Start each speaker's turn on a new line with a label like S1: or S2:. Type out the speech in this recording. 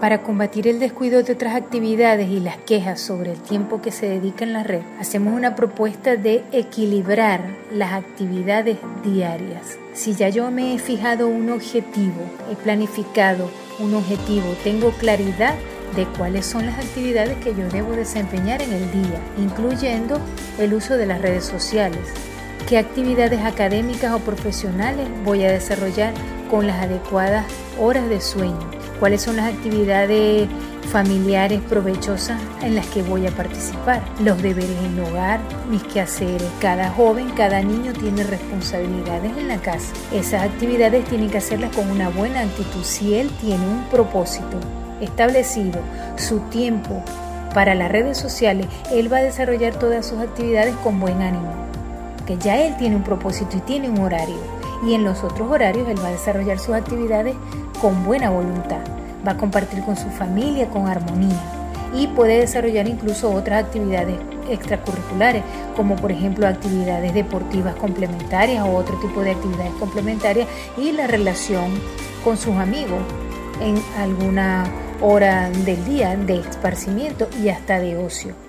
S1: Para combatir el descuido de otras actividades y las quejas sobre el tiempo que se dedica en la red, hacemos una propuesta de equilibrar las actividades diarias. Si ya yo me he fijado un objetivo, he planificado un objetivo, tengo claridad de cuáles son las actividades que yo debo desempeñar en el día, incluyendo el uso de las redes sociales. ¿Qué actividades académicas o profesionales voy a desarrollar con las adecuadas horas de sueño? cuáles son las actividades familiares provechosas en las que voy a participar, los deberes en hogar, mis quehaceres. Cada joven, cada niño tiene responsabilidades en la casa. Esas actividades tienen que hacerlas con una buena actitud. Si él tiene un propósito establecido, su tiempo para las redes sociales, él va a desarrollar todas sus actividades con buen ánimo. Que ya él tiene un propósito y tiene un horario. Y en los otros horarios él va a desarrollar sus actividades con buena voluntad, va a compartir con su familia con armonía y puede desarrollar incluso otras actividades extracurriculares, como por ejemplo actividades deportivas complementarias o otro tipo de actividades complementarias y la relación con sus amigos en alguna hora del día de esparcimiento y hasta de ocio.